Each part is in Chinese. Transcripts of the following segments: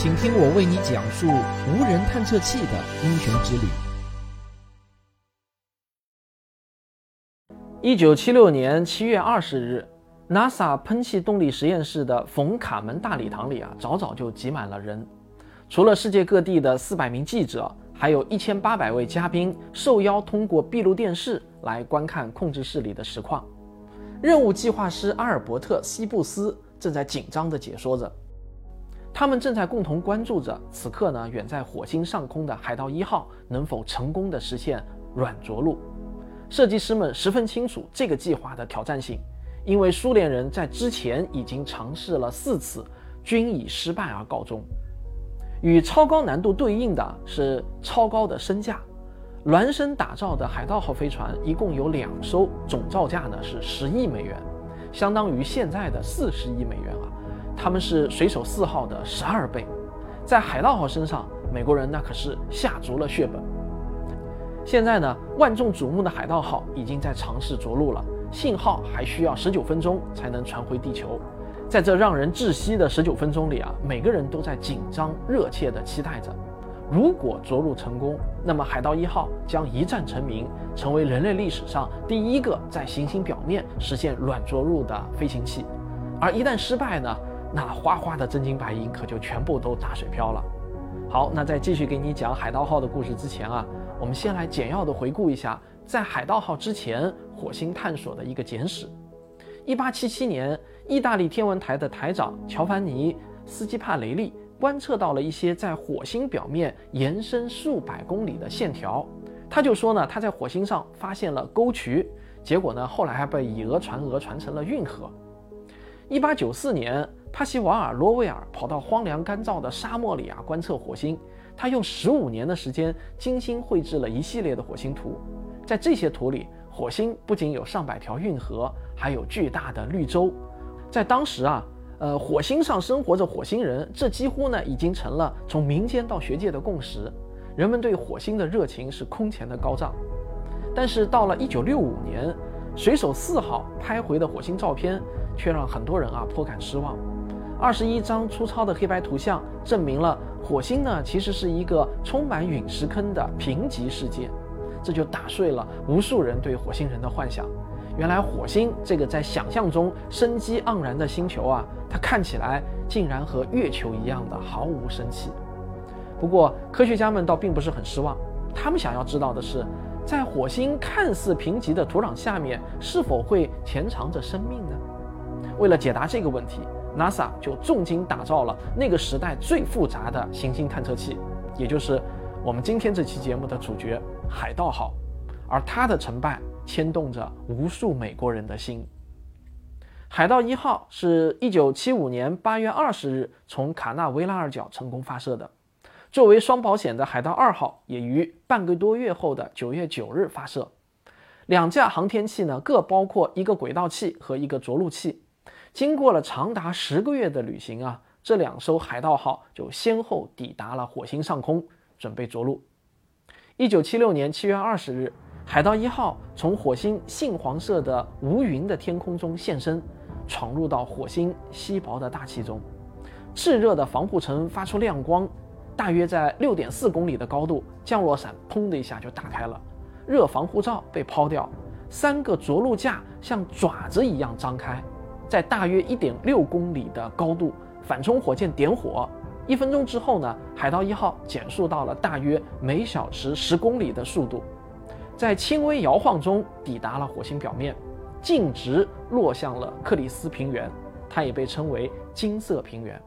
请听我为你讲述无人探测器的英雄之旅。一九七六年七月二十日，NASA 喷气动力实验室的冯卡门大礼堂里啊，早早就挤满了人。除了世界各地的四百名记者，还有一千八百位嘉宾受邀通过闭路电视来观看控制室里的实况。任务计划师阿尔伯特·西布斯正在紧张地解说着。他们正在共同关注着此刻呢，远在火星上空的海盗一号能否成功的实现软着陆。设计师们十分清楚这个计划的挑战性，因为苏联人在之前已经尝试了四次，均以失败而告终。与超高难度对应的是超高的身价。孪生打造的海盗号飞船一共有两艘，总造价呢是十亿美元，相当于现在的四十亿美元啊。他们是水手四号的十二倍，在海盗号身上，美国人那可是下足了血本。现在呢，万众瞩目的海盗号已经在尝试着陆了，信号还需要十九分钟才能传回地球。在这让人窒息的十九分钟里啊，每个人都在紧张热切地期待着。如果着陆成功，那么海盗一号将一战成名，成为人类历史上第一个在行星表面实现软着陆的飞行器。而一旦失败呢？那花花的真金白银可就全部都打水漂了。好，那在继续给你讲海盗号的故事之前啊，我们先来简要的回顾一下，在海盗号之前火星探索的一个简史。一八七七年，意大利天文台的台长乔凡尼斯基帕雷利观测到了一些在火星表面延伸数百公里的线条，他就说呢，他在火星上发现了沟渠，结果呢，后来还被以讹传讹，传成了运河。一八九四年。帕西瓦尔·罗威尔跑到荒凉干燥的沙漠里啊，观测火星。他用十五年的时间精心绘制了一系列的火星图。在这些图里，火星不仅有上百条运河，还有巨大的绿洲。在当时啊，呃，火星上生活着火星人，这几乎呢已经成了从民间到学界的共识。人们对火星的热情是空前的高涨。但是到了一九六五年，水手四号拍回的火星照片却让很多人啊颇感失望。二十一张粗糙的黑白图像证明了火星呢其实是一个充满陨石坑的贫瘠世界，这就打碎了无数人对火星人的幻想。原来火星这个在想象中生机盎然的星球啊，它看起来竟然和月球一样的毫无生气。不过科学家们倒并不是很失望，他们想要知道的是，在火星看似贫瘠的土壤下面是否会潜藏着生命呢？为了解答这个问题。NASA 就重金打造了那个时代最复杂的行星探测器，也就是我们今天这期节目的主角——海盗号。而它的成败牵动着无数美国人的心。海盗一号是一九七五年八月二十日从卡纳维拉尔角成功发射的，作为双保险的海盗二号也于半个多月后的九月九日发射。两架航天器呢，各包括一个轨道器和一个着陆器。经过了长达十个月的旅行啊，这两艘海盗号就先后抵达了火星上空，准备着陆。一九七六年七月二十日，海盗一号从火星杏黄色的无云的天空中现身，闯入到火星稀薄的大气中。炽热的防护层发出亮光，大约在六点四公里的高度，降落伞砰的一下就打开了，热防护罩被抛掉，三个着陆架像爪子一样张开。在大约一点六公里的高度，反冲火箭点火，一分钟之后呢，海盗一号减速到了大约每小时十公里的速度，在轻微摇晃中抵达了火星表面，径直落向了克里斯平原，它也被称为金色平原。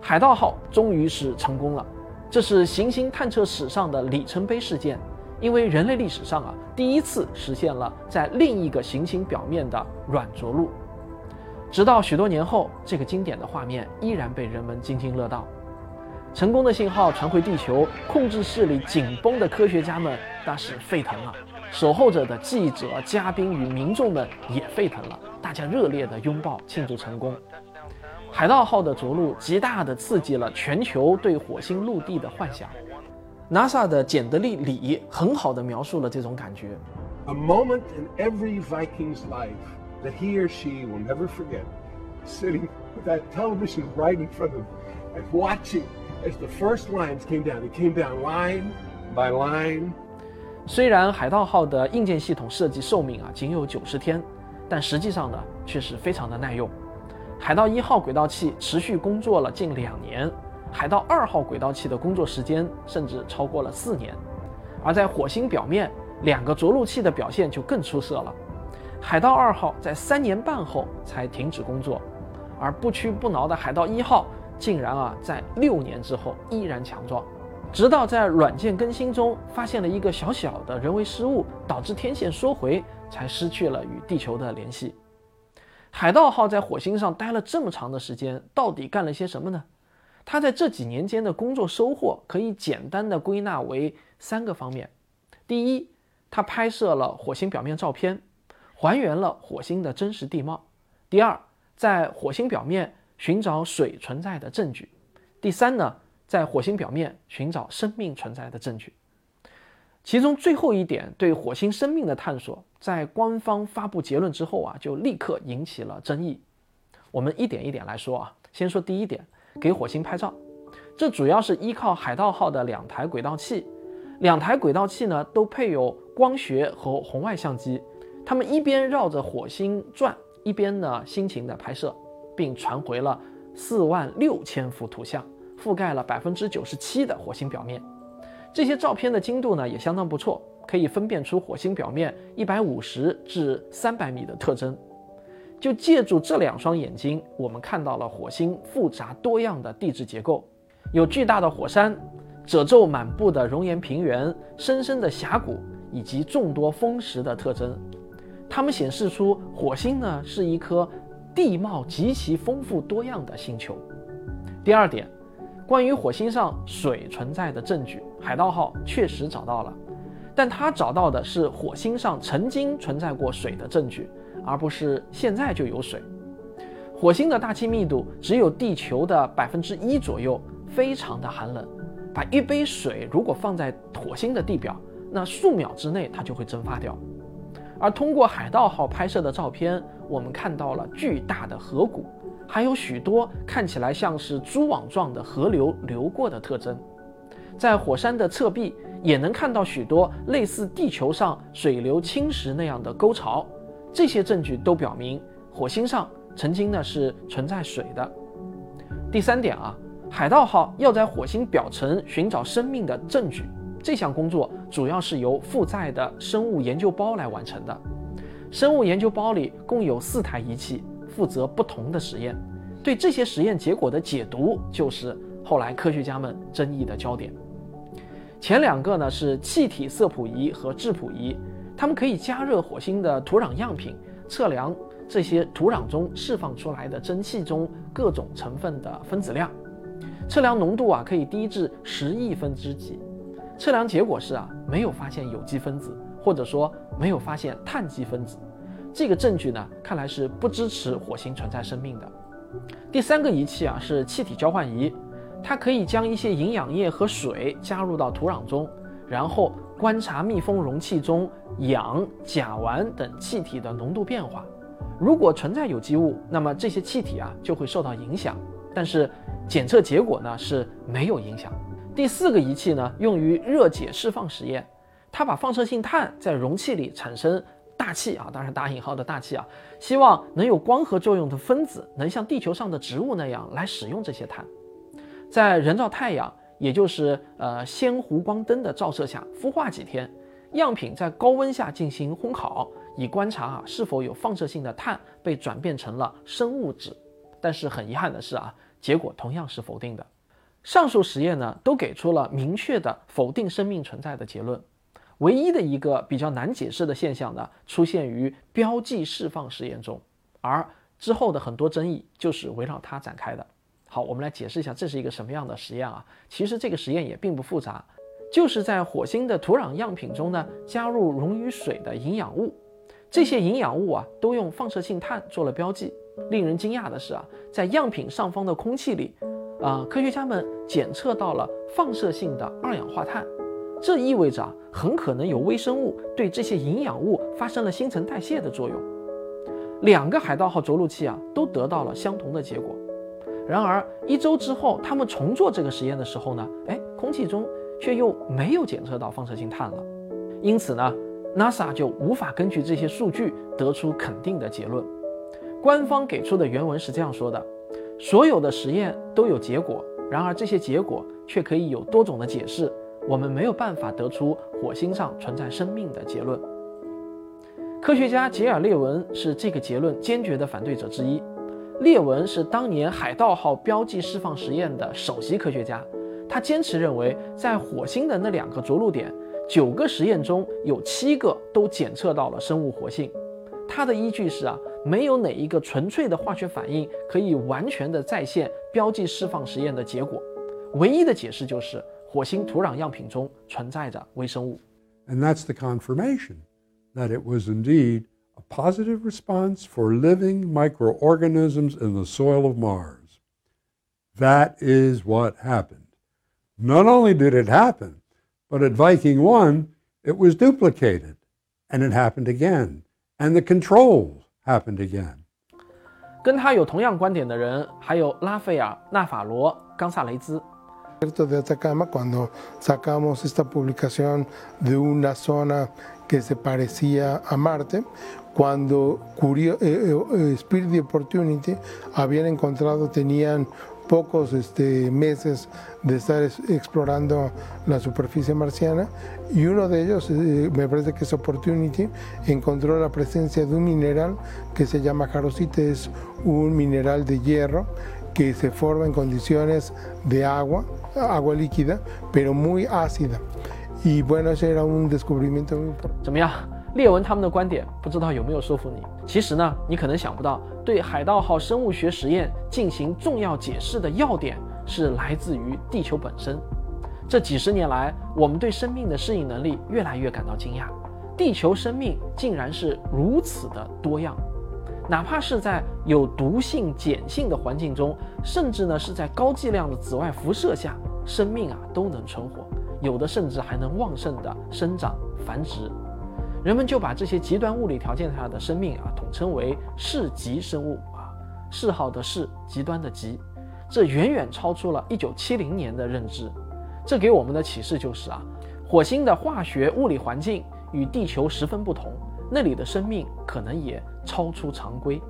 海盗号终于是成功了，这是行星探测史上的里程碑事件，因为人类历史上啊第一次实现了在另一个行星表面的软着陆。直到许多年后，这个经典的画面依然被人们津津乐道。成功的信号传回地球，控制室里紧绷的科学家们那是沸腾了，守候着的记者、嘉宾与民众们也沸腾了，大家热烈的拥抱庆祝成功。海盗号的着陆极大地刺激了全球对火星陆地的幻想。NASA 的简德利里很好地描述了这种感觉。A moment in every Viking's life. That he or she will never forget sitting with that television right in front of them as watching as the first lines came down. It came down line by line. 虽然海盗号的硬件系统设计寿命啊仅有九十天，但实际上呢却是非常的耐用。海盗一号轨道器持续工作了近两年，海盗二号轨道器的工作时间甚至超过了四年。而在火星表面，两个着陆器的表现就更出色了。海盗二号在三年半后才停止工作，而不屈不挠的海盗一号竟然啊在六年之后依然强壮。直到在软件更新中发现了一个小小的人为失误，导致天线缩回，才失去了与地球的联系。海盗号在火星上待了这么长的时间，到底干了些什么呢？它在这几年间的工作收获可以简单的归纳为三个方面：第一，它拍摄了火星表面照片，还原了火星的真实地貌；第二，在火星表面寻找水存在的证据；第三呢？在火星表面寻找生命存在的证据，其中最后一点对火星生命的探索，在官方发布结论之后啊，就立刻引起了争议。我们一点一点来说啊，先说第一点，给火星拍照，这主要是依靠海盗号的两台轨道器，两台轨道器呢都配有光学和红外相机，他们一边绕着火星转，一边呢辛勤的拍摄，并传回了四万六千幅图像。覆盖了百分之九十七的火星表面，这些照片的精度呢也相当不错，可以分辨出火星表面一百五十至三百米的特征。就借助这两双眼睛，我们看到了火星复杂多样的地质结构，有巨大的火山、褶皱满布的熔岩平原、深深的峡谷以及众多风蚀的特征。它们显示出火星呢是一颗地貌极其丰富多样的星球。第二点。关于火星上水存在的证据，海盗号确实找到了，但它找到的是火星上曾经存在过水的证据，而不是现在就有水。火星的大气密度只有地球的百分之一左右，非常的寒冷。把一杯水如果放在火星的地表，那数秒之内它就会蒸发掉。而通过海盗号拍摄的照片，我们看到了巨大的河谷。还有许多看起来像是蛛网状的河流流过的特征，在火山的侧壁也能看到许多类似地球上水流侵蚀那样的沟槽，这些证据都表明火星上曾经呢是存在水的。第三点啊，海盗号要在火星表层寻找生命的证据，这项工作主要是由负载的生物研究包来完成的。生物研究包里共有四台仪器。负责不同的实验，对这些实验结果的解读就是后来科学家们争议的焦点。前两个呢是气体色谱仪和质谱仪，它们可以加热火星的土壤样品，测量这些土壤中释放出来的蒸汽中各种成分的分子量，测量浓度啊可以低至十亿分之几。测量结果是啊没有发现有机分子，或者说没有发现碳基分子。这个证据呢，看来是不支持火星存在生命的。第三个仪器啊是气体交换仪，它可以将一些营养液和水加入到土壤中，然后观察密封容器中氧、甲烷等气体的浓度变化。如果存在有机物，那么这些气体啊就会受到影响。但是检测结果呢是没有影响。第四个仪器呢用于热解释放实验，它把放射性碳在容器里产生。大气啊，当然打引号的大气啊，希望能有光合作用的分子能像地球上的植物那样来使用这些碳，在人造太阳，也就是呃鲜湖光灯的照射下孵化几天，样品在高温下进行烘烤，以观察啊是否有放射性的碳被转变成了生物质。但是很遗憾的是啊，结果同样是否定的。上述实验呢，都给出了明确的否定生命存在的结论。唯一的一个比较难解释的现象呢，出现于标记释放实验中，而之后的很多争议就是围绕它展开的。好，我们来解释一下这是一个什么样的实验啊？其实这个实验也并不复杂，就是在火星的土壤样品中呢，加入溶于水的营养物，这些营养物啊都用放射性碳做了标记。令人惊讶的是啊，在样品上方的空气里，啊，科学家们检测到了放射性的二氧化碳。这意味着，很可能有微生物对这些营养物发生了新陈代谢的作用。两个海盗号着陆器啊，都得到了相同的结果。然而一周之后，他们重做这个实验的时候呢，哎，空气中却又没有检测到放射性碳了。因此呢，NASA 就无法根据这些数据得出肯定的结论。官方给出的原文是这样说的：所有的实验都有结果，然而这些结果却可以有多种的解释。我们没有办法得出火星上存在生命的结论。科学家杰尔列文是这个结论坚决的反对者之一。列文是当年海盗号标记释放实验的首席科学家，他坚持认为，在火星的那两个着陆点，九个实验中有七个都检测到了生物活性。他的依据是啊，没有哪一个纯粹的化学反应可以完全的再现标记释放实验的结果。唯一的解释就是火星土壤样品中存在着微生物。And that's the confirmation that it was indeed a positive response for living microorganisms in the soil of Mars. That is what happened. Not only did it happen, but at Viking 1, it was duplicated. And it happened again. And the controls happened again. 跟他有同样观点的人还有拉斐尔、纳法罗、冈萨雷兹。de Atacama cuando sacamos esta publicación de una zona que se parecía a Marte, cuando Curio, eh, eh, Spirit Opportunity habían encontrado, tenían pocos este, meses de estar explorando la superficie marciana y uno de ellos, eh, me parece que es Opportunity, encontró la presencia de un mineral que se llama jarosite, es un mineral de hierro que se forma en condiciones de agua, agua líquida, pero muy ácida. Y bueno, ese era un descubrimiento muy importante. 列文他们的观点不知道有没有说服你？其实呢，你可能想不到，对海盗号生物学实验进行重要解释的要点是来自于地球本身。这几十年来，我们对生命的适应能力越来越感到惊讶。地球生命竟然是如此的多样。哪怕是在有毒性碱性的环境中，甚至呢是在高剂量的紫外辐射下，生命啊都能存活，有的甚至还能旺盛的生长繁殖。人们就把这些极端物理条件下的生命啊统称为视极生物啊，嗜好的嗜，极端的极，这远远超出了一九七零年的认知。这给我们的启示就是啊，火星的化学物理环境与地球十分不同。那里的生命可能也超出常规，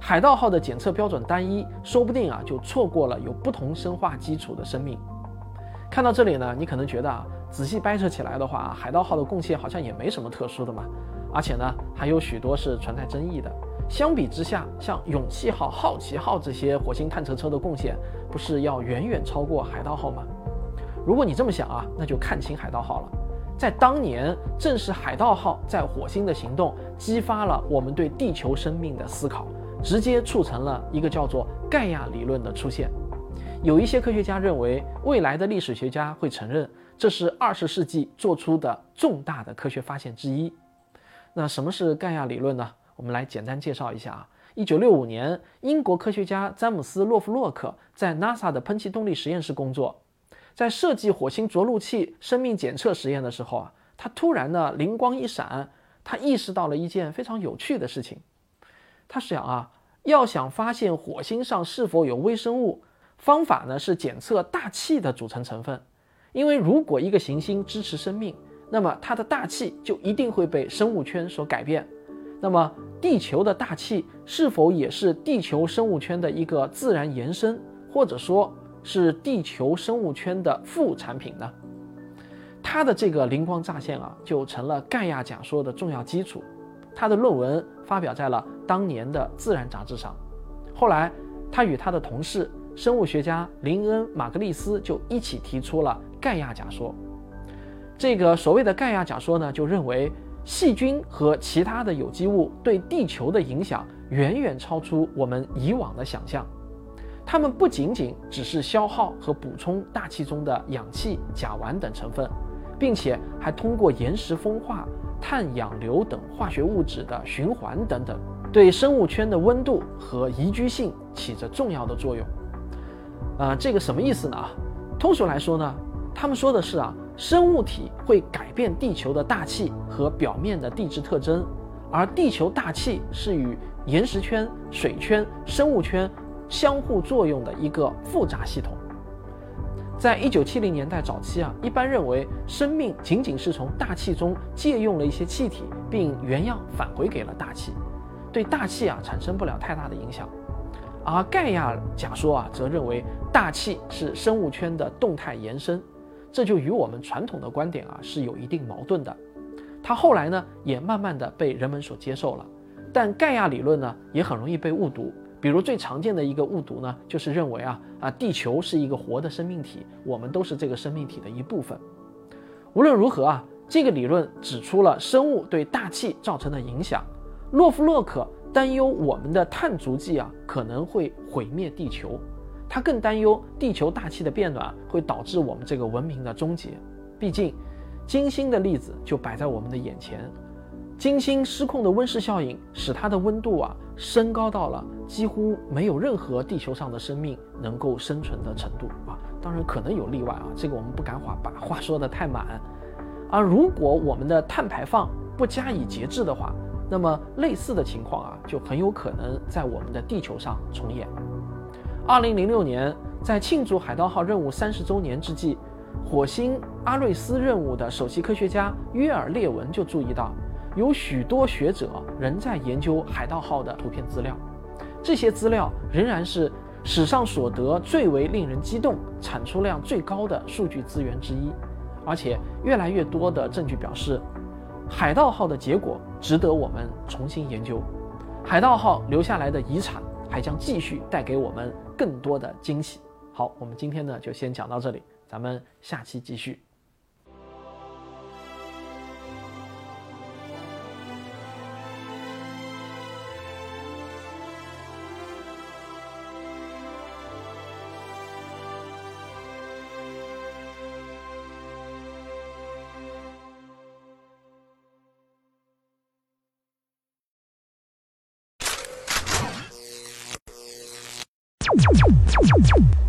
海盗号的检测标准单一，说不定啊就错过了有不同生化基础的生命。看到这里呢，你可能觉得啊，仔细掰扯起来的话，海盗号的贡献好像也没什么特殊的嘛，而且呢还有许多是存在争议的。相比之下，像勇气号、好奇号这些火星探测车的贡献，不是要远远超过海盗号吗？如果你这么想啊，那就看清海盗号了。在当年，正是海盗号在火星的行动，激发了我们对地球生命的思考，直接促成了一个叫做盖亚理论的出现。有一些科学家认为，未来的历史学家会承认，这是二十世纪做出的重大的科学发现之一。那什么是盖亚理论呢？我们来简单介绍一下啊。一九六五年，英国科学家詹姆斯·洛夫洛克在 NASA 的喷气动力实验室工作。在设计火星着陆器生命检测实验的时候啊，他突然呢灵光一闪，他意识到了一件非常有趣的事情。他想啊，要想发现火星上是否有微生物，方法呢是检测大气的组成成分。因为如果一个行星支持生命，那么它的大气就一定会被生物圈所改变。那么地球的大气是否也是地球生物圈的一个自然延伸，或者说？是地球生物圈的副产品呢？他的这个灵光乍现啊，就成了盖亚假说的重要基础。他的论文发表在了当年的《自然》杂志上。后来，他与他的同事生物学家林恩·马格利斯就一起提出了盖亚假说。这个所谓的盖亚假说呢，就认为细菌和其他的有机物对地球的影响远远超出我们以往的想象。它们不仅仅只是消耗和补充大气中的氧气、甲烷等成分，并且还通过岩石风化、碳氧流等化学物质的循环等等，对生物圈的温度和宜居性起着重要的作用。啊，这个什么意思呢？通俗来说呢，他们说的是啊，生物体会改变地球的大气和表面的地质特征，而地球大气是与岩石圈、水圈、生物圈。相互作用的一个复杂系统。在一九七零年代早期啊，一般认为生命仅仅是从大气中借用了一些气体，并原样返回给了大气，对大气啊产生不了太大的影响。而盖亚假说啊，则认为大气是生物圈的动态延伸，这就与我们传统的观点啊是有一定矛盾的。它后来呢，也慢慢的被人们所接受了，但盖亚理论呢，也很容易被误读。比如最常见的一个误读呢，就是认为啊啊，地球是一个活的生命体，我们都是这个生命体的一部分。无论如何啊，这个理论指出了生物对大气造成的影响。洛夫洛克担忧我们的碳足迹啊可能会毁灭地球，他更担忧地球大气的变暖会导致我们这个文明的终结。毕竟，金星的例子就摆在我们的眼前。金星失控的温室效应使它的温度啊升高到了几乎没有任何地球上的生命能够生存的程度啊！当然可能有例外啊，这个我们不敢话把话说的太满。而如果我们的碳排放不加以节制的话，那么类似的情况啊就很有可能在我们的地球上重演。二零零六年，在庆祝海盗号任务三十周年之际，火星阿瑞斯任务的首席科学家约尔列文就注意到。有许多学者仍在研究海盗号的图片资料，这些资料仍然是史上所得最为令人激动、产出量最高的数据资源之一。而且，越来越多的证据表示，海盗号的结果值得我们重新研究。海盗号留下来的遗产还将继续带给我们更多的惊喜。好，我们今天呢就先讲到这里，咱们下期继续。You